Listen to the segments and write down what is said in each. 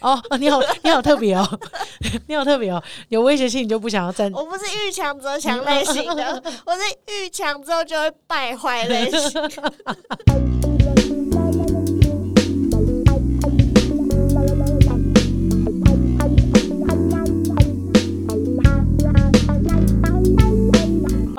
哦哦，你好，你好特别哦，你好特别哦，有威胁性你就不想要站。我不是遇强则强类型的，我是遇强之后就会败坏类型。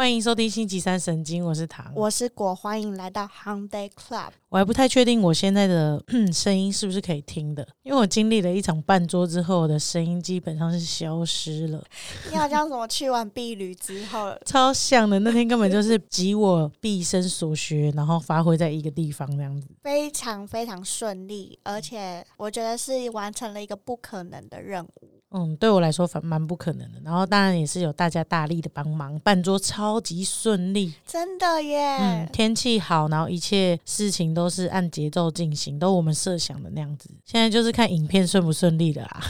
欢迎收听星期三神经，我是唐，我是果，欢迎来到 Hyundai Club。我还不太确定我现在的 声音是不是可以听的，因为我经历了一场半桌之后，我的声音基本上是消失了。你好像什么去完避旅之后，超像的。那天根本就是集我毕生所学，然后发挥在一个地方这样子，非常非常顺利，而且我觉得是完成了一个不可能的任务。嗯，对我来说反蛮不可能的。然后当然也是有大家大力的帮忙，办桌超级顺利，真的耶。嗯，天气好，然后一切事情都是按节奏进行，都我们设想的那样子。现在就是看影片顺不顺利的啦，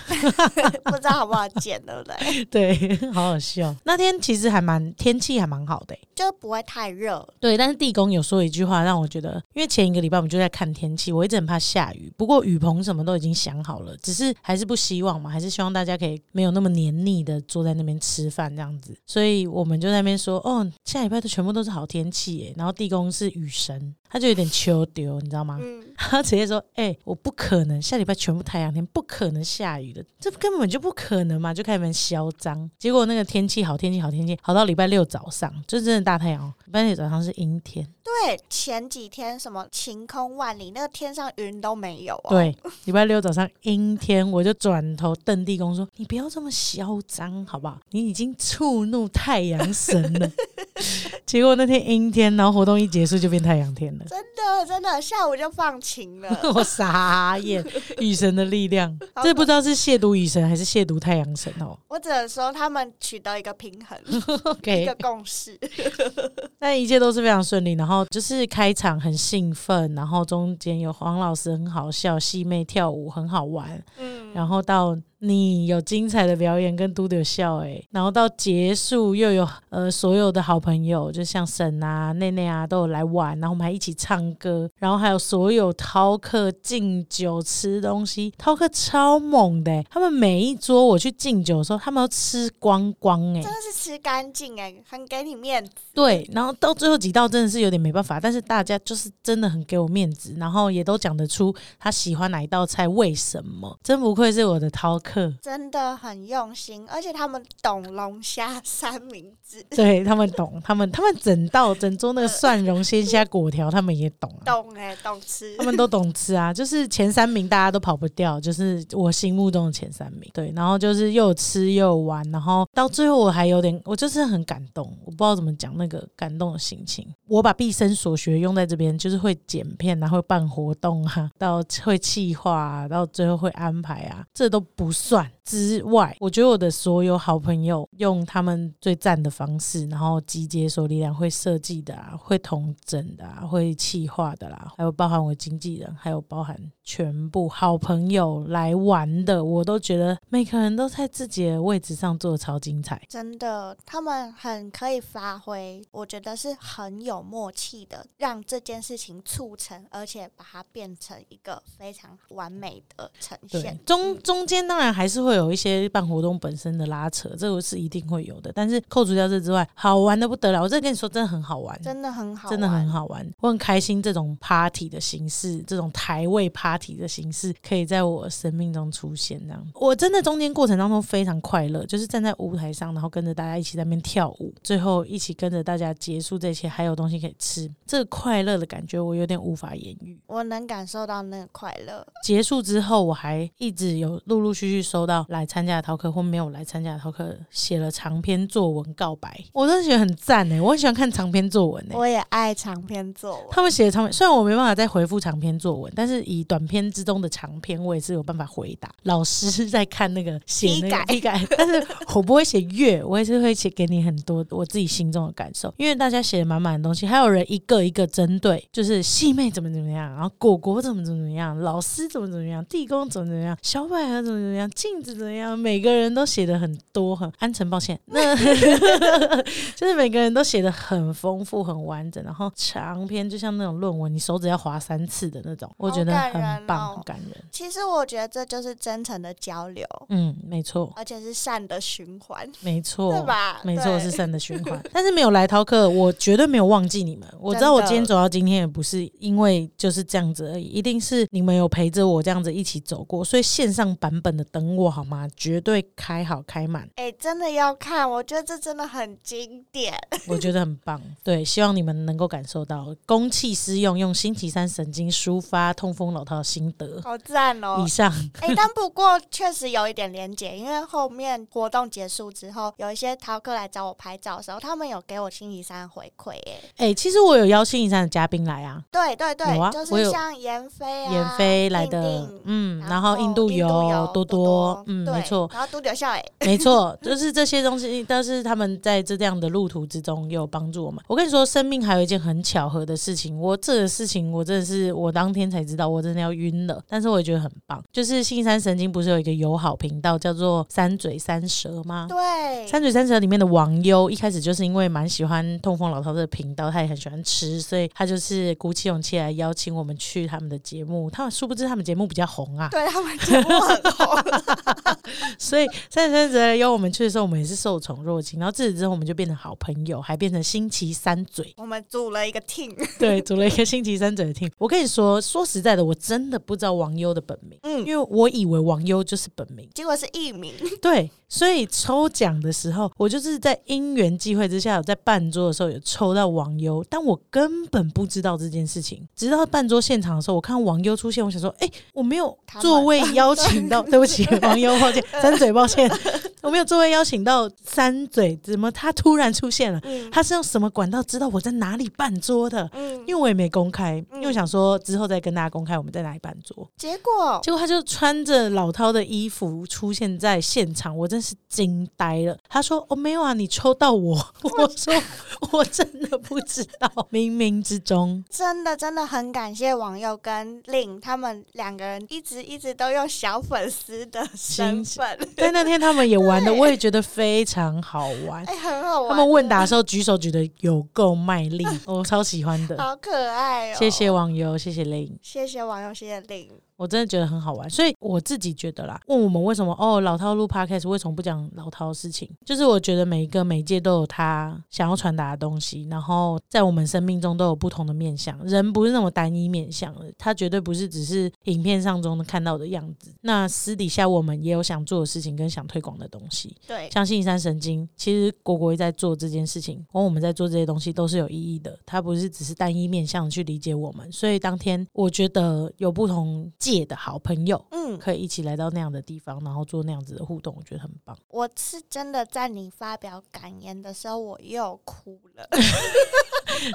不知道好不好剪，对不对？对，好好笑。那天其实还蛮天气还蛮好的，就不会太热。对，但是地公有说一句话让我觉得，因为前一个礼拜我们就在看天气，我一直很怕下雨。不过雨棚什么都已经想好了，只是还是不希望嘛，还是希望大家。大家可以没有那么黏腻的坐在那边吃饭这样子，所以我们就在那边说，哦，下礼拜都全部都是好天气耶。然后地宫是雨神，他就有点秋丢，你知道吗？他直接说，哎，我不可能下礼拜全部太阳天，不可能下雨的，这根本就不可能嘛，就开始嚣张。结果那个天气好，天气好，天气好到礼拜六早上，就真的大太阳。礼拜六早上是阴天。对，前几天什么晴空万里，那个天上云都没有。对，礼拜六早上阴天，我就转头瞪地公说：“你不要这么嚣张，好不好？你已经触怒太阳神了。”结果那天阴天，然后活动一结束就变太阳天了。真的，真的，下午就放晴了。我傻眼，雨神的力量，这不知道是亵渎雨神还是亵渎太阳神哦。我只能说他们取得一个平衡，一个共识。那一切都是非常顺利，然后就是开场很兴奋，然后中间有黄老师很好笑，细妹跳舞很好玩，嗯，然后到。你有精彩的表演跟嘟嘟笑哎，然后到结束又有呃所有的好朋友，就像沈啊、内内啊都有来玩，然后我们还一起唱歌，然后还有所有饕客敬酒吃东西，饕客超猛的，他们每一桌我去敬酒的时候，他们都吃光光哎，真的是吃干净哎，很给你面子。对，然后到最后几道真的是有点没办法，但是大家就是真的很给我面子，然后也都讲得出他喜欢哪一道菜，为什么？真不愧是我的饕客。真的很用心，而且他们懂龙虾三明治，对他们懂，他们他们整道整桌那个蒜蓉鲜虾果条，他们也懂，懂哎，懂吃，他们都懂吃啊，就是前三名大家都跑不掉，就是我心目中的前三名，对，然后就是又吃又玩，然后到最后我还有点，我就是很感动，我不知道怎么讲那个感动的心情，我把毕生所学用在这边，就是会剪片，然后办活动啊，到会企划，到最后会安排啊，这都不算。之外，我觉得我的所有好朋友用他们最赞的方式，然后集结所有力量，会设计的啊，会统整的啊，会气化的啦，还有包含我经纪人，还有包含全部好朋友来玩的，我都觉得每个人都在自己的位置上做的超精彩。真的，他们很可以发挥，我觉得是很有默契的，让这件事情促成，而且把它变成一个非常完美的呈现。中中间当然还是会。有一些办活动本身的拉扯，这个是一定会有的。但是扣除掉这之外，好玩的不得了。我这跟你说，真的很好玩，真的很好，真的很好玩。我很开心，这种 party 的形式，这种台位 party 的形式，可以在我生命中出现。这样，我真的中间过程当中非常快乐，就是站在舞台上，然后跟着大家一起在那边跳舞，最后一起跟着大家结束这些，还有东西可以吃，这个快乐的感觉，我有点无法言喻。我能感受到那个快乐。结束之后，我还一直有陆陆续续收到。来参加的逃课或没有来参加的逃课，写了长篇作文告白，我真的觉得很赞哎！我很喜欢看长篇作文哎，我也爱长篇作文。他们写的长篇，虽然我没办法再回复长篇作文，但是以短篇之中的长篇，我也是有办法回答。老师在看那个写那个批改，但是我不会写月，我也是会写给你很多我自己心中的感受，因为大家写的满满的东西，还有人一个一个针对，就是细妹怎么怎么样，然后果果怎么怎么样，老师怎么怎么样，地宫怎么怎么样，小百合怎么怎么样，镜子。怎么样？每个人都写的很多，很安诚。抱歉，那 就是每个人都写的很丰富、很完整，然后长篇就像那种论文，你手指要划三次的那种，我觉得很很哦。感人。其实我觉得这就是真诚的交流，嗯，没错，而且是善的循环，没错，对吧？没错，是善的循环。但是没有来饕客，我绝对没有忘记你们。我知道我今天走到今天，也不是因为就是这样子而已，一定是你们有陪着我这样子一起走过。所以线上版本的等我好吗？绝对开好开满，哎、真的要看，我觉得这真的很经典。我觉得很棒。对，希望你们能够感受到公器私用，用星期三神经抒发痛风老饕的心得。好赞哦以！上哎、但不过确实有一点连结，因为后面活动结束之后，有一些淘客来找我拍照的时候，他们有给我星期三回馈，哎，哎、其实我有邀星期三的嘉宾来啊，对对对，就是像闫飞啊、闫飞来的定定，嗯，然然后印度游、游多多多，嗯，对没错，然后都留下哎，没错，就是这些东西，但是他们在这样的路途之中也有帮助我们。我跟你说，生命还有一件很巧合的事情，我这个事情我真的是我当天才知道，我真的要晕了。但是我也觉得很棒，就是信山神经不是有一个友好频道叫做三嘴三舌吗？对，三嘴三舌里面的王优一开始就是因为蛮喜欢痛风老饕的频道，他也很喜欢吃，所以他就是鼓起勇气来邀请我们去他们的节目。他们殊不知他们节目比较红啊，对他们 节目很红，所以三嘴三舌邀我们去的时候，我们也是受宠若惊。然后自此之后，我们就变成好朋友，还变成星期三嘴，我们组了一个 team，对，组了一个星期三嘴的 team。我跟你说，说实在的，我真的不知道王优的本名，嗯，因为我以为王优就是本名。结果是艺名，对，所以抽奖的时候，我就是在因缘际会之下，有在办桌的时候有抽到王优，但我根本不知道这件事情。直到办桌现场的时候，我看王优出现，我想说，哎、我没有座位邀请到，对不起，王优，抱歉，三嘴，抱歉，我没有座位邀请到三嘴，怎么他突然出现了？嗯他是用什么管道知道我在哪里办桌的？嗯，因为我也没公开，嗯因为我想说之后再跟大家公开我们在哪里办桌。结果结果他就穿着老涛的衣服出现在现场，我真是惊呆了。他说：“哦，没有啊，你抽到我。”我说：“我真的不知道，冥冥之中。真的真的很感谢网友跟令他们两个人一直一直都用小粉丝的身份，”在那天他们也玩的，我也觉得非常好玩。哎、很好玩。他们问答的时候举手举的有够卖力，我超喜欢的。好可爱哦！谢谢网友，谢谢令。谢谢网友，谢谢令。我真的觉得很好玩，所以我自己觉得啦，问我们为什么哦老套路 podcast 为什么不讲老套的事情？就是我觉得每一个媒介都有他想要传达的东西，然后在我们生命中都有不同的面向，人不是那么单一面相的，他绝对不是只是影片上中看到的样子。那私底下我们也有想做的事情跟想推广的东西，对，像星期三神经，其实果果也在做这件事情，然后我们在做这些东西都是有意义的，他不是只是单一面向去理解我们。所以当天我觉得有不同界的好朋友。嗯，可以一起来到那样的地方，然后做那样子的互动，我觉得很棒。我是真的在你发表感言的时候，我又哭了。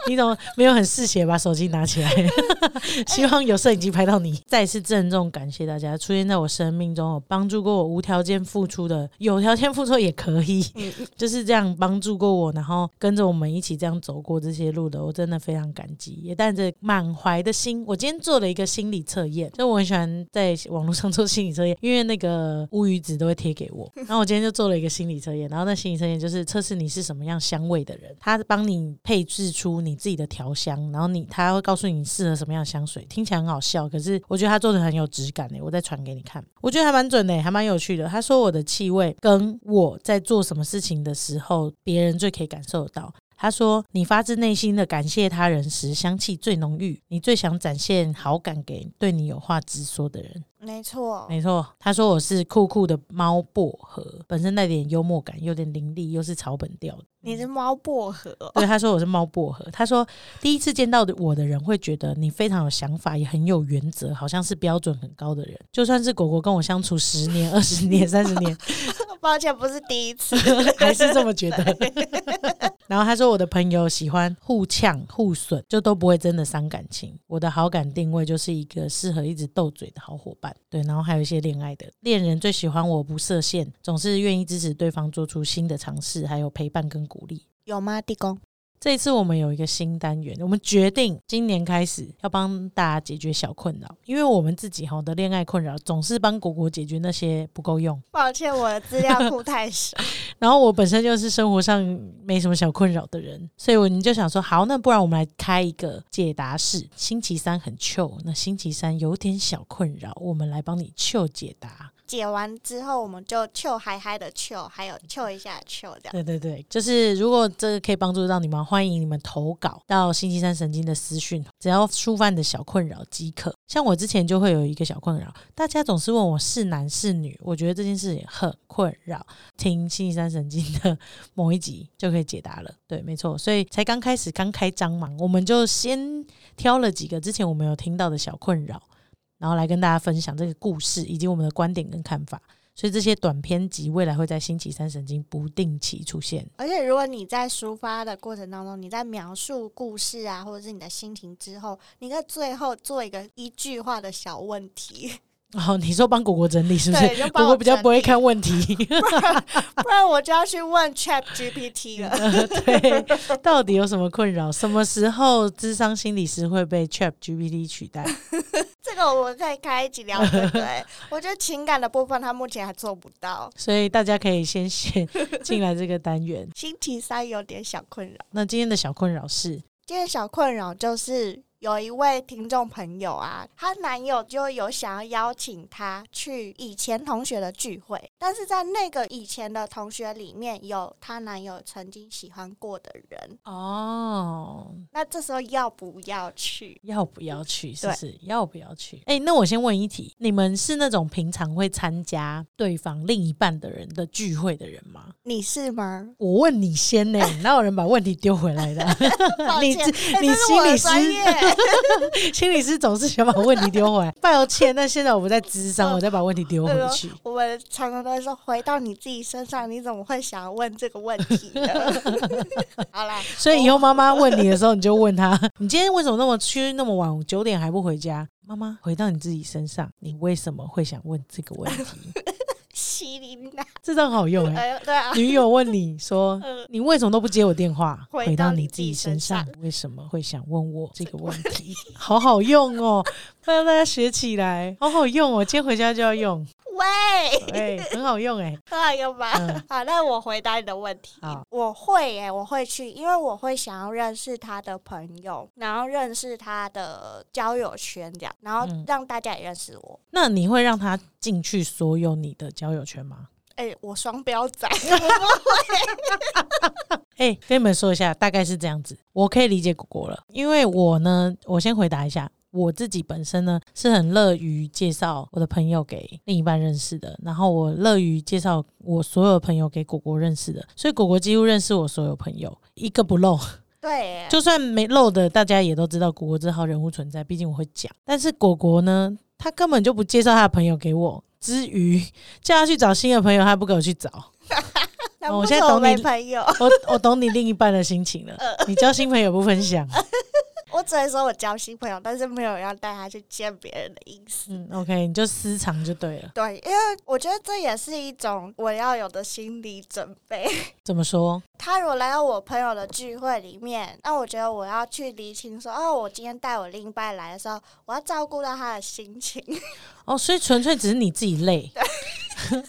你怎么没有很嗜血把手机拿起来？希望有摄影机拍到你。再次郑重感谢大家出现在我生命中，有帮助过我无条件付出的，有条件付出也可以，嗯，就是这样帮助过我，然后跟着我们一起这样走过这些路的，我真的非常感激，也带着满怀的心。我今天做了一个心理测验，就我很喜欢在网络上做心理测验，因为那个乌鱼子都会贴给我，然后我今天就做了一个心理测验，然后那心理测验就是测试你是什么样香味的人，他帮你配置出你自己的调香，然后你他会告诉你适合什么样的香水，听起来很好笑，可是我觉得他做的很有质感诶，我再传给你看，我觉得还蛮准的，还蛮有趣的。他说我的气味跟我在做什么事情的时候，别人最可以感受得到。他说：“你发自内心的感谢他人时，香气最浓郁，你最想展现好感给对你有话直说的人。”没错，没错，他说我是酷酷的猫薄荷，本身带点幽默感，有点凌厉，又是草本调的。你是猫薄荷哦，对，他说我是猫薄荷。他说第一次见到的我的人会觉得你非常有想法，也很有原则，好像是标准很高的人。就算是果果跟我相处十年、二十年、三十年，抱歉，不是第一次。还是这么觉得。然后他说我的朋友喜欢互呛互损，就都不会真的伤感情。我的好感定位就是一个适合一直斗嘴的好伙伴。对，然后还有一些恋爱的恋人最喜欢我不设限，总是愿意支持对方做出新的尝试，还有陪伴跟鼓励。有吗，地公？这一次我们有一个新单元，我们决定今年开始要帮大家解决小困扰，因为我们自己哈的恋爱困扰总是帮果果解决那些不够用。抱歉，我的资料库太少。然后我本身就是生活上没什么小困扰的人，所以我你就想说，好，那不然我们来开一个解答室。星期三很 chill，那星期三有点小困扰，我们来帮你 chill 解答。解完之后，我们就糗嗨嗨的糗，还有糗一下糗这样。对对对，就是如果这个可以帮助到你们，欢迎你们投稿到星期三神经的私讯，只要抒发你的小困扰即可。像我之前就会有一个小困扰，大家总是问我是男是女，我觉得这件事也很困扰。听星期三神经的某一集就可以解答了。对，没错，所以才刚开始刚开张嘛，我们就先挑了几个之前我们有听到的小困扰。然后来跟大家分享这个故事以及我们的观点跟看法，所以这些短篇集未来会在星期三神经不定期出现。而且如果你在抒发的过程当中，你在描述故事啊，或者是你的心情之后，你在最后做一个一句话的小问题。哦，你说帮果果整理是不是？果果比较不会看问题，不然我就要去问 Chat GPT 了。对，到底有什么困扰？什么时候智商心理师会被 Chat GPT 取代？这个我们可以开一集聊。对，我觉得情感的部分他目前还做不到，所以大家可以先先进来这个单元。星期三有点小困扰。那今天的小困扰是？今天小困扰就是。有一位听众朋友啊，她男友就有想要邀请她去以前同学的聚会，但是在那个以前的同学里面有她男友曾经喜欢过的人哦。那这时候要不要去？要不要去？是不是要不要去？哎，那我先问一题：你们是那种平常会参加对方另一半的人的聚会的人吗？你是吗？我问你先呢，哪有人把问题丢回来的？你你心理师。心理师总是想把问题丢回来，抱歉。那现在我们在智商，我再把问题丢回去。我们常常都会说，回到你自己身上，你怎么会想要问这个问题呢？好啦，所以以后妈妈问你的时候，你就问他：你今天为什么那么去那么晚，九点还不回家？妈妈，回到你自己身上，你为什么会想问这个问题？麒麟呐，这招好用哎！对啊，女友问你说：“你为什么都不接我电话？”回到你自己身上，为什么会想问我这个问题？好好用哦，让大家学起来，好好用哦！今天回家就要用。喂，哎，很好用哎，很好用吧？好，那我回答你的问题。我会哎，我会去，因为我会想要认识他的朋友，然后认识他的交友圈，这样，然后让大家也认识我。那你会让他进去所有你的交友圈吗？哎，我双标仔，哎，跟你们说一下，大概是这样子，我可以理解果果了，因为我呢，我先回答一下。我自己本身呢是很乐于介绍我的朋友给另一半认识的，然后我乐于介绍我所有朋友给果果认识的，所以果果几乎认识我所有朋友一个不漏。对，就算没漏的，大家也都知道果果这号人物存在，毕竟我会讲。但是果果呢，他根本就不介绍他的朋友给我，之余叫他去找新的朋友，他不给我去找。我现在懂你朋友，我我懂你另一半的心情了。你交新朋友不分享。我只能说我交新朋友，但是没有要带他去见别人的意思。嗯，OK，你就私藏就对了。对，因为我觉得这也是一种我要有的心理准备。怎么说？他如果来到我朋友的聚会里面，那我觉得我要去理清说，哦，我今天带我另一半来的时候，我要照顾到他的心情。哦，所以纯粹只是你自己累。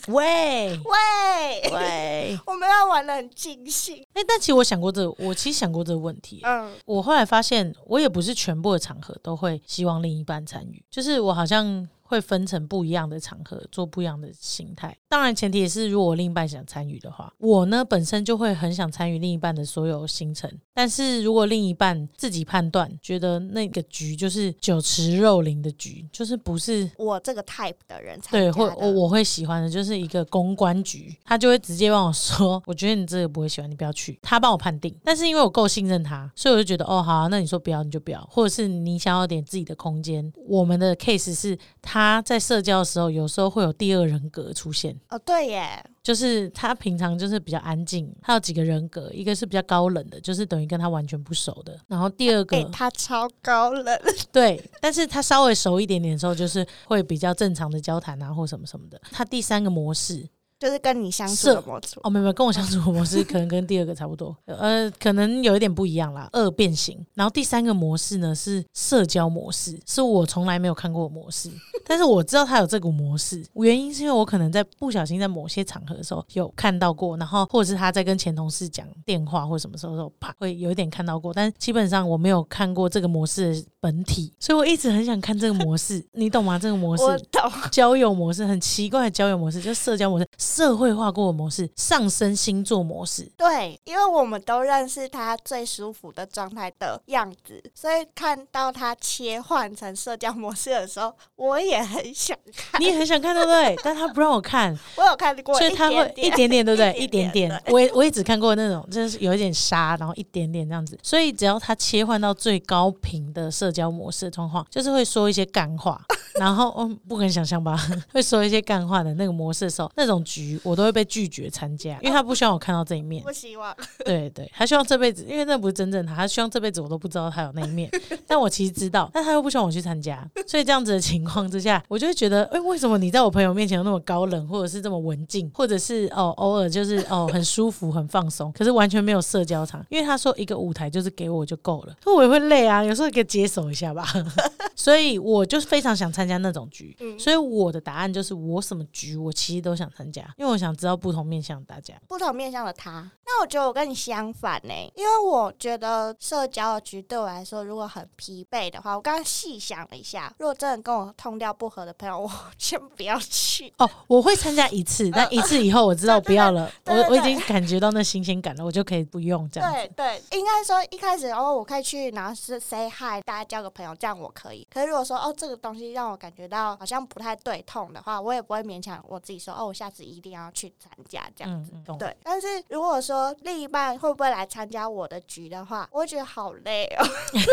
喂 喂喂！我们要玩的很尽兴。哎，但其实我想过这，我其实想过这个问题。嗯，我后来发现，我也不是全部的场合都会希望另一半参与，就是我好像。会分成不一样的场合做不一样的形态，当然前提也是如果另一半想参与的话，我呢本身就会很想参与另一半的所有行程。但是如果另一半自己判断觉得那个局就是酒池肉林的局，就是不是我这个 type 的人才，对，会我我会喜欢的就是一个公关局，他就会直接帮我说，我觉得你这个不会喜欢，你不要去。他帮我判定，但是因为我够信任他，所以我就觉得哦好，那你说不要你就不要，或者是你想要点自己的空间。我们的 case 是他。他在社交的时候，有时候会有第二人格出现。哦，对耶，就是他平常就是比较安静，他有几个人格，一个是比较高冷的，就是等于跟他完全不熟的。然后第二个，他超高冷，对，但是他稍微熟一点点的时候，就是会比较正常的交谈啊，或什么什么的。他第三个模式就是跟你相处的模式。哦，没有没有，跟我相处的模式可能跟第二个差不多，呃，可能有一点不一样啦，二变形。然后第三个模式呢是社交模式，是我从来没有看过的模式，但是我知道他有这个模式，原因是因为我可能在不小心在某些场合的时候有看到过，然后或者是他在跟前同事讲电话或什么时候的时候，啪会有一点看到过，但基本上我没有看过这个模式的本体，所以我一直很想看这个模式，你懂吗？这个模式 我懂，交友模式很奇怪的交友模式，就是社交模式、社会化过的模式、上升星座模式。对，因为我们都认识他最舒服的状态的样子，所以看到他切换成社交模式的时候，我也很想看。你也很想看，对不对？但他不让我看，我有看过，所以他会一点点，对不对？一 一点点。我也我也只看过那种，就是有一点沙，然后一点点这样子。所以只要他切换到最高频的社交模式的状况，就是会说一些干话，然后嗯，不敢想象吧，会说一些干话的那个模式的时候，那种局我都会被拒绝参加，因为他不希望我看到这一面。不希望。对对，他希望这辈子，因为那不是真正他，他希望这辈子我都不知道他有那一面。但我其实知道，但他又不希望我去参加，所以这样子的情况之下，我就会觉得，哎、为什么你在我朋友面前有那么高冷，或者是这么文静，或者是哦偶尔就是哦很舒服、很放松，可是完全没有社交场？因为他说一个舞台就是给我就够了，那我也会累啊，有时候可以接手一下吧。所以我就非常想参加那种局，嗯所以我的答案就是我什么局我其实都想参加，因为我想知道不同面向的大家。不同面向的他，那我觉得我跟你相反呢、因为我觉得社交的局对我来说，如果很疲惫的话，我刚刚细想了一下，如果真的跟我痛掉不合的朋友，我 先不要去。哦，我会参加一次，但一次以后我知道不要了，我我已经感觉到那新鲜感了，我就可以不用这样子。对对，应该说一开始哦，我可以去，然后是 say hi，大家交个朋友，这样我可以。可是如果说哦，这个东西让我感觉到好像不太对痛的话，我也不会勉强我自己说哦，我下次一定要去参加这样。子，嗯。对，但是如果说另一半会不会来参加我的局的话，我会觉得好累哦，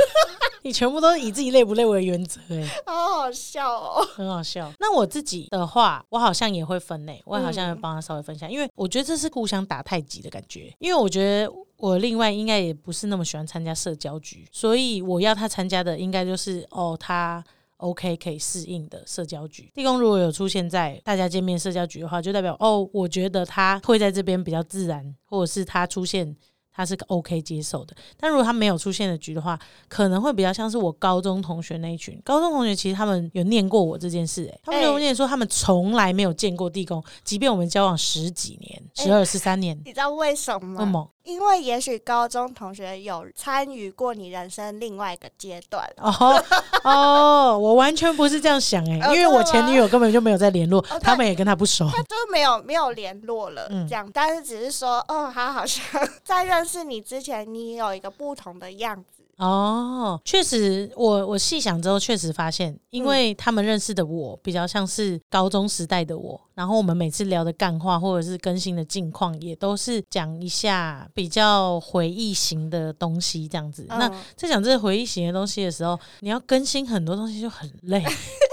你全部都是以自己累不累为原则，哎，好好笑哦。很好笑。那我自己的话，我好像也会分类，我好像嗯会帮他稍微分享，因为我觉得这是互相打太极的感觉。因为我觉得我另外应该也不是那么喜欢参加社交局，所以我要他参加的应该就是哦，他 OK 可以适应的社交局。地宫如果有出现在大家见面社交局的话，就代表哦，我觉得他会在这边比较自然，或者是他出现。他是个 OK 接受的，但如果他没有出现的局的话，可能会比较像是我高中同学那一群。高中同学其实他们有念过我这件事、欸，他们有哎念说他们从来没有见过地宫，即便我们交往十几年、哎十二、十三年，你知道为什么为什么因为也许高中同学有参与过你人生另外一个阶段。哦哦，我完全不是这样想哎、哦因为我前女友根本就没有在联络，对他们也跟他不熟。他就没有没有联络了，嗯这样，但是只是说，哦，他好像 在认识你之前，你有一个不同的样子，哦，确实，我我细想之后，确实发现，因为他们认识的我比较像是高中时代的我，然后我们每次聊的干话或者是更新的近况，也都是讲一下比较回忆型的东西这样子。那嗯在讲这个回忆型的东西的时候，你要更新很多东西就很累。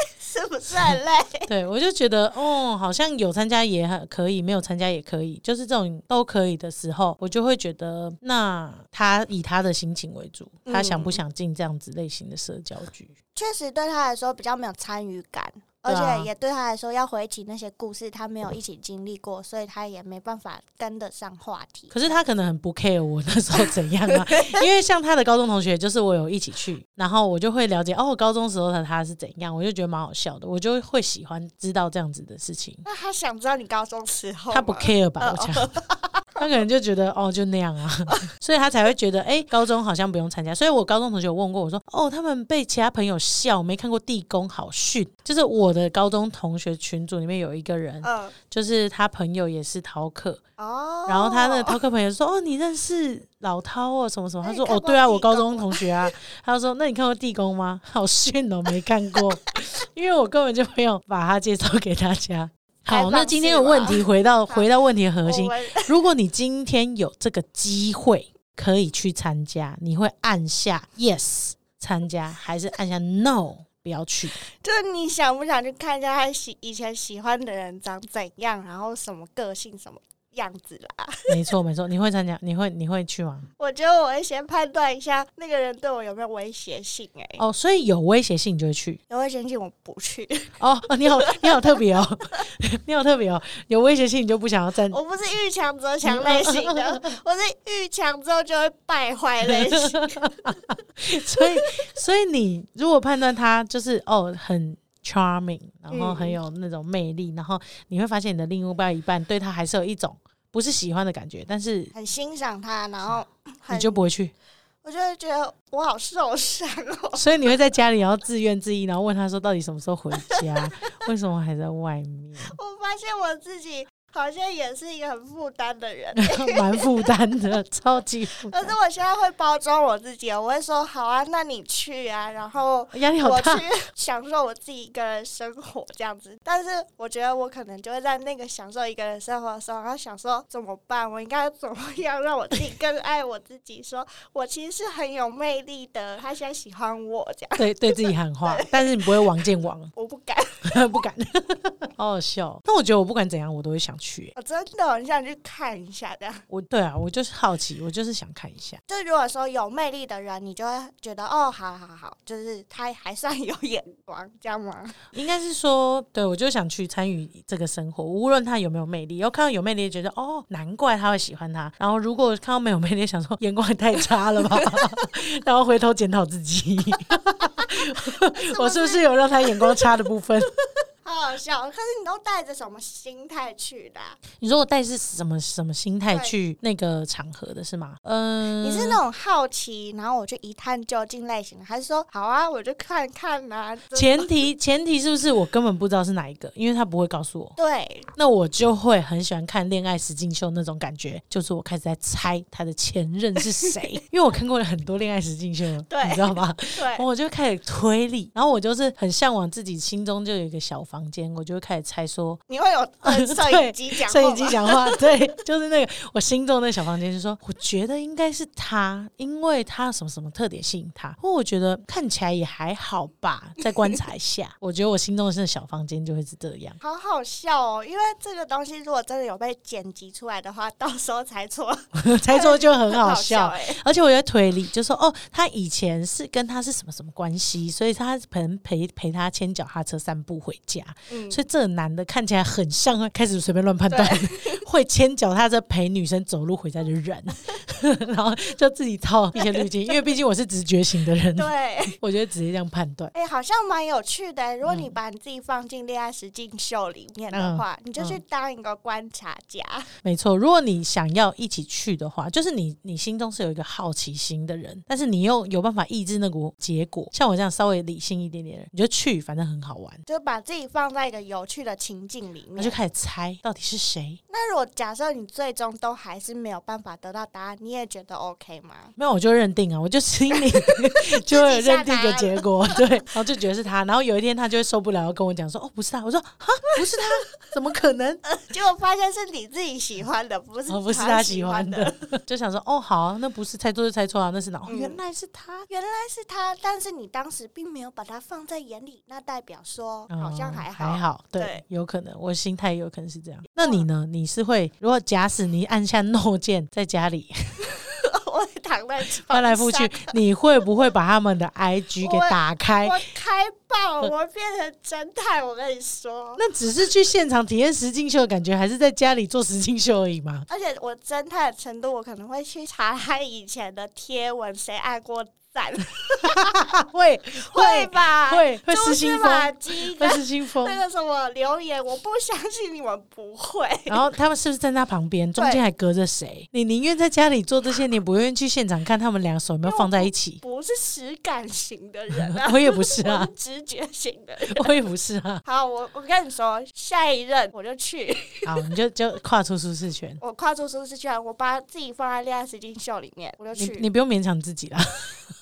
是很累？对我就觉得，哦，好像有参加也很可以，没有参加也可以，就是这种都可以的时候，我就会觉得，那他以他的心情为主，他想不嗯想进这样子类型的社交局？确实对他来说比较没有参与感，而且也对他来说要回忆起那些故事，他没有一起经历过，所以他也没办法跟得上话题。可是他可能很不 care 我那时候怎样啊，因为像他的高中同学，就是我有一起去，然后我就会了解哦，我高中时候的他是怎样，我就觉得蛮好笑的，我就会喜欢知道这样子的事情。那他想知道你高中时候，他不 care 吧？我想，他可能就觉得哦，就那样啊，所以他才会觉得，哎、高中好像不用参加。所以我高中同学有问过我说，哦，他们被其他朋友笑，没看过地宫，好训。就是我的高中同学群组里面有一个人，嗯就是他朋友也是逃课，哦，然后他那个逃课朋友说，哦，你认识老涛哦，什么什么？他说，哦，对啊，我高中同学啊。他说，那你看过地宫吗？好逊哦，没看过，因为我根本就没有把他介绍给大家。好，那今天的问题回到 回到问题的核心，如果你今天有这个机会可以去参加，你会按下 yes 参加，还是按下 no 不要去？就是你想不想去看一下他喜以前喜欢的人长怎样，然后什么个性什么？样子啦。没错没错，你会参加？你会你会去吗？我觉得我会先判断一下那个人对我有没有威胁性、欸。哎，哦，所以有威胁性你就会去。有威胁性我不去，哦，哦你好你好特别哦，你好特别哦，有威胁性你就不想要站。我不是遇强则强类型的，我是遇强之后就会败坏类型。所以所以你如果判断他就是哦很 charming，然后很嗯有那种魅力，然后你会发现你的另外一半对他还是有一种不是喜欢的感觉，但是很欣赏他，然后你就不会去。我就会觉得我好受伤哦。所以你会在家里，然后自怨自艾，然后问他说到底什么时候回家？为什么还在外面？我发现我自己好像也是一个很负担的人，蛮负担的，超级负担 可是，我现在会包装我自己，我会说好啊，那你去啊，然后压力好我去大。享受我自己一个人生活这样子。但是我觉得我可能就会在那个享受一个人生活的时候，然后想说怎么办？我应该怎么样让我自己更爱我自己？说我其实是很有魅力的，他现在喜欢我这样，对，对自己喊话，但是你不会王见王，我不敢，不敢，好好笑。那我觉得我不管怎样，我都会想去、欸我真的很想去看一下这样。我对啊，我就是好奇，我就是想看一下。就如果说有魅力的人，你就会觉得哦，好好好，就是他还算有眼光，这样吗？应该是说，对我就想去参与这个生活，无论他有没有魅力。然后看到有魅力，觉得哦，难怪他会喜欢他。然后如果看到没有魅力，想说眼光也太差了吧，然后回头检讨自己，我是不是有让他眼光差的部分？好好笑。可是你都带着什么心态去的啊、你说我带是什么什么心态去那个场合的是吗？嗯、你是那种好奇，然后我就一探究竟类型的，还是说好啊，我就看看呐、啊？前提 前提是不是我根本不知道是哪一个，因为他不会告诉我，对，那我就会很喜欢看恋爱实境秀那种感觉，就是我开始在猜他的前任是谁，因为我看过了很多恋爱实境秀，对你知道吧？对我就开始推理，然后我就是很向往自己心中就有一个小房间，我就会开始猜说你会有呃 摄影机讲，摄影机讲话，对，就是那个我心中的那小房间，就说我觉得应该是他，因为他什么什么特点吸引他，或我觉得看起来也还好吧，再观察一下。我觉得我心中的那小房间就会是这样。好好笑哦，因为这个东西如果真的有被剪辑出来的话，到时候猜错，猜错就很好好笑，哎、而且我在推理，就说哦，他以前是跟他是什么什么关系，所以他可能陪陪他牵脚踏车散步回家，嗯，所以这个男的看起来很像会开始随便乱判断，会牵脚踏车陪女生走路回家的人，然后就自己套一些滤镜，因为毕竟我是直觉型的人，对。我觉得直接这样判断。哎、好像蛮有趣的。如果你嗯把你自己放进恋爱实境秀里面的话，你就去嗯当一个观察家。没错，如果你想要一起去的话，就是你你心中是有一个好奇心的人，但是你又有办法抑制那股结果，像我这样稍微理性一点点的人，你就去，反正很好玩。就把自己放在一个有趣的情境里面我就。开始猜到底是谁。那如果假设你最终都还是没有办法得到答案，你也觉得 OK 吗？没有，我就认定啊，我就心里 就会有认定的结果，对，然后就觉得是他，然后有一天他就会受不了，要跟我讲说，哦，不是他，我说啊，不是他，怎么可能？结果发现是你自己喜欢的，不是哦，不是他他喜欢的，就想说，哦，好啊、那不是猜错就猜错啊，那是哪？原来是他，原来是他，但是你当时并没有把他放在眼里，那代表说好像嗯还好。还好，对，对有可能，我心态有可能是这样。那你呢？你是会，如果假使你按下 no 键，在家里 我躺在翻来覆去，你会不会把他们的 IG 给打开？我开爆，我变成侦探。我跟你说，那只是去现场体验实境秀的感觉，还是在家里做实境秀而已嘛？而且我侦探的程度，我可能会去查他以前的贴文，谁按过赞，会会吧？会会失心疯，会失心疯那。个什么留言，我不相信你们不会。然后他们是不是在他旁边，中间还隔着谁？你宁愿在家里做这些，你不愿意去现场看他们两手有没有放在一起？不是实感型的人啊，我也不是我啊 是，直觉型的人。我也不是啊。好，我我跟你说，下一任我就去，好，你就就跨出舒适圈，我跨出舒适圈，我把自己放在恋爱实境秀里面，我就你去。你不用勉强自己啦。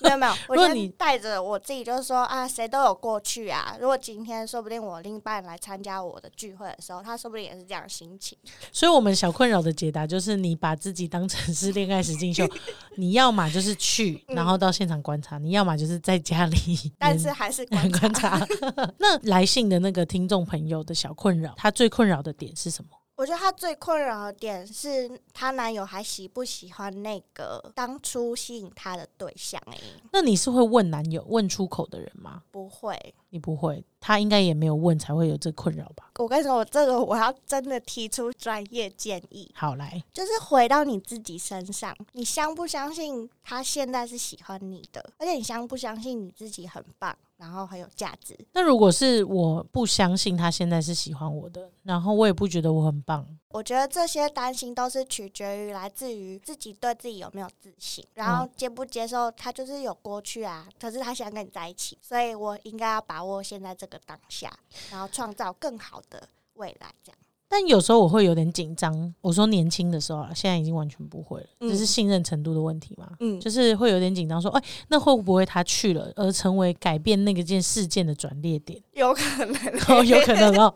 没有没有，我如果你先带着我自己，就是说啊，谁都有过去啊。如果今天说不定我另一半来参加我的聚会的时候，他说不定也是这样的心情。所以，我们小困扰的解答就是，你把自己当成是恋爱实境秀，你要嘛就是去，嗯然后到现场观察；你要么就是在家里 但是还是观察观察。那来信的那个听众朋友的小困扰，他最困扰的点是什么？我觉得她最困扰的点是她男友还喜不喜欢那个当初吸引她的对象、欸？那你是会问男友问出口的人吗？不会。你不会，他应该也没有问才会有这困扰吧？我跟你说，我这个我要真的提出专业建议，好来，就是回到你自己身上，你相不相信他现在是喜欢你的？而且你相不相信你自己很棒，然后很有价值？那如果是我不相信他现在是喜欢我的，然后我也不觉得我很棒，我觉得这些担心都是取决于来自于自己对自己有没有自信，然后接不接受他就是有过去啊，可是他想跟你在一起，所以我应该要把握现在这个当下，然后创造更好的未来，这样。但有时候我会有点紧张。我说年轻的时候啊，现在已经完全不会了，嗯只是信任程度的问题嘛。嗯，就是会有点紧张，说，哎、那会不会他去了，而成为改变那个件事件的转捩点？有可能，哦，有可能哦，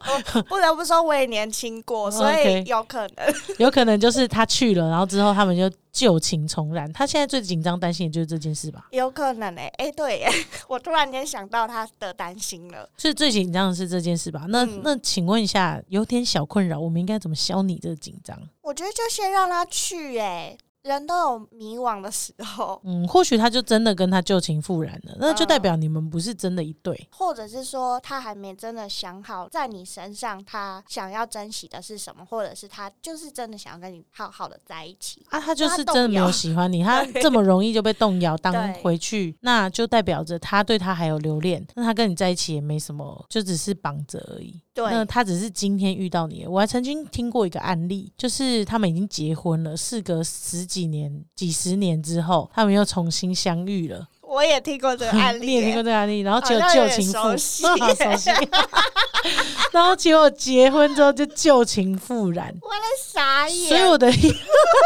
不得不说我也年轻过，所以有可能。有可能就是他去了，然后之后他们就旧情重燃。他现在最紧张担心的就是这件事吧？有可能诶、哎、对耶，我突然间想到他的担心了。所以最紧张的是这件事吧？那、嗯那请问一下，有点小困扰，我们应该怎么消你这个紧张？我觉得就先让他去、诶，人都有迷惘的时候，嗯，或许他就真的跟他旧情复燃了，那就代表你们不是真的一对。或者是说他还没真的想好在你身上他想要珍惜的是什么，或者是他就是真的想要跟你好好的在一起。啊，他就是真的没有喜欢你，他这么容易就被动摇当回去，那就代表着他对他还有留恋，那他跟你在一起也没什么，就只是绑着而已。对那他只是今天遇到你，我还曾经听过一个案例，就是他们已经结婚了，事隔十几年、几十年之后，他们又重新相遇了。我也听过这个案例、你也听过这个案例，然后好结果像有旧情复熟悉 好熟悉，然后结果结婚之后就旧情复燃。我的傻眼。所以我的意，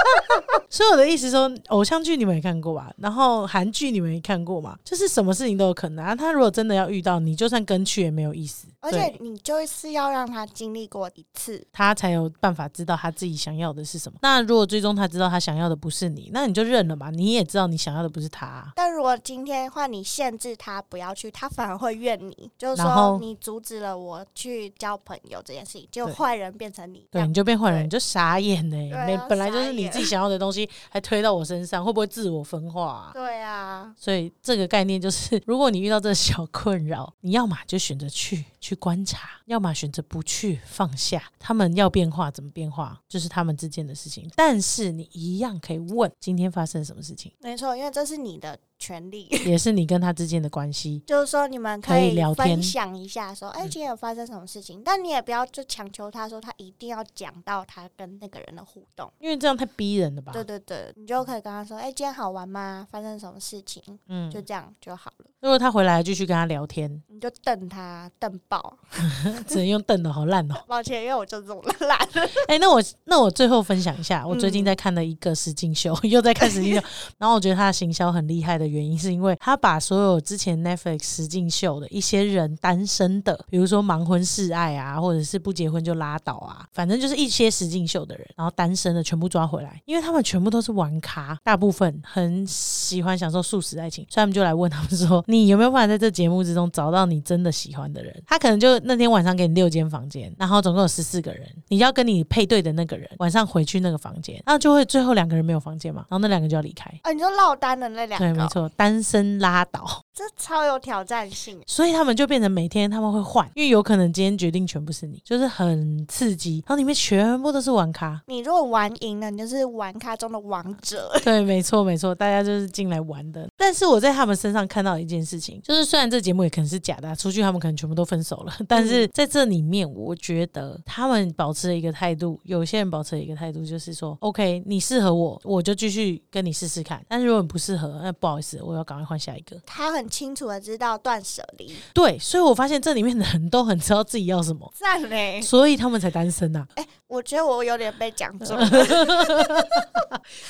所以我的意思说，偶像剧你们也看过吧？然后韩剧你们也看过嘛？就是什么事情都有可能啊。他如果真的要遇到你，就算跟去也没有意思。而且你就是要让他经历过一次，他才有办法知道他自己想要的是什么。那如果最终他知道他想要的不是你，那你就认了嘛。你也知道你想要的不是他啊、但如果今天换你限制他不要去，他反而会怨你，就是说你阻止了我去交朋友这件事情，结果坏人变成你对，你就变坏人，你就傻眼呢、对啊没本来就是你自己想要的东西，还推到我身上，会不会自我分化、啊？对啊，所以这个概念就是，如果你遇到这小困扰，你要么就选择去去观察，要么选择不去放下。他们要变化怎么变化，就是他们之间的事情。但是你一样可以问今天发生什么事情，没错，因为这是你的权利。也是你跟他之间的关系。就是说，你们可以以聊天分享一下，说，哎、嗯今天有发生什么事情？但你也不要就强求他说他一定要讲到他跟那个人的互动。因为这样太逼人了吧？对对对，你就可以跟他说，哎、今天好玩吗？发生什么事情？嗯，就这样就好了。如果他回来继续跟他聊天，你就瞪他，瞪爆。只能用瞪的，好烂哦、抱歉，因为我就这种烂。哎、那我那我最后分享一下，我最近嗯在看的一个实境秀，又在看实境秀，然后我觉得他的行销很厉害的原因，是因为他把所有之前 Netflix 实境秀的一些人单身的，比如说盲婚示爱啊，或者是不结婚就拉倒啊，反正就是一些实境秀的人，然后单身的全部抓回来，因为他们全部都是玩咖，大部分很喜欢享受素食爱情，所以他们就来问他们说，你有没有办法在这节目之中找到你真的喜欢的人？他可能就那天晚上给你六间房间，然后总共有十四个人，你要跟你配对的那个人晚上回去那个房间，然后就会最后两个人没有房间嘛，然后那两个就要离开。啊，你说落单的那两个，对，没，错，单身拉倒，这超有挑战性。所以他们就变成每天他们会换，因为有可能今天决定全部是你，就是很刺激，然后里面全部都是玩咖。你如果玩赢了，你就是玩咖中的王者。对，没错，没错，大家就是进来玩的。但是我在他们身上看到一件事情，就是虽然这节目也可能是假的啊、出去他们可能全部都分手了，但是在这里面，我觉得他们保持了一个态度，有些人保持了一个态度，就是说，OK，你适合我，我就继续跟你试试看。但是如果你不适合，那不好意思，我要赶快换下一个。他很清楚的知道断舍离，对，所以我发现这里面的人都很知道自己要什么，赞嘞！所以他们才单身呐、我觉得我有点被讲中了。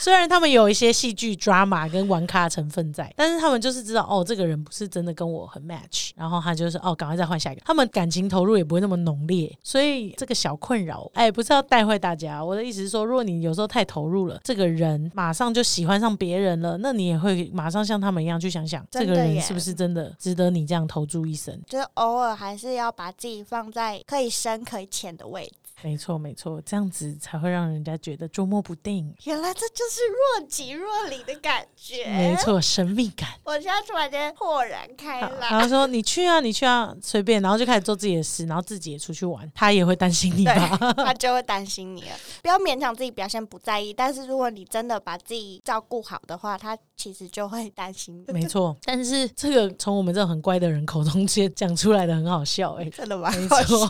虽然他们有一些戏剧 drama 跟玩咖的成分在，但是他们就是知道哦，这个人不是真的跟我很 match，然后他就是哦，赶快再换下一个。他们感情投入也不会那么浓烈，所以这个小困扰，哎，不是要带坏大家。我的意思是说，如果你有时候太投入了，这个人马上就喜欢上别人了，那你也会马上像他们一样去想想，这个人是不是真的值得你这样投注一生。就是偶尔还是要把自己放在可以深可以浅的位置。没错没错，这样子才会让人家觉得捉摸不定。原来这就是若即若离的感觉。没，错，神秘感。我现在突然间豁然开朗。然后说你去啊，你去啊，随便，然后就开始做自己的事，然后自己也出去玩，他也会担心你吧？他就会担心你了。不要勉强自己表现不在意，但是如果你真的把自己照顾好的话，他其实就会担心你。没错，但是这个从我们这种很乖的人口中接 讲出来的很好笑哎、真的吗？没错。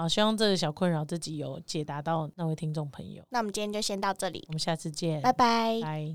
好，希望这个小困扰自己有解答到那位听众朋友。那我们今天就先到这里，我们下次见，拜拜。拜。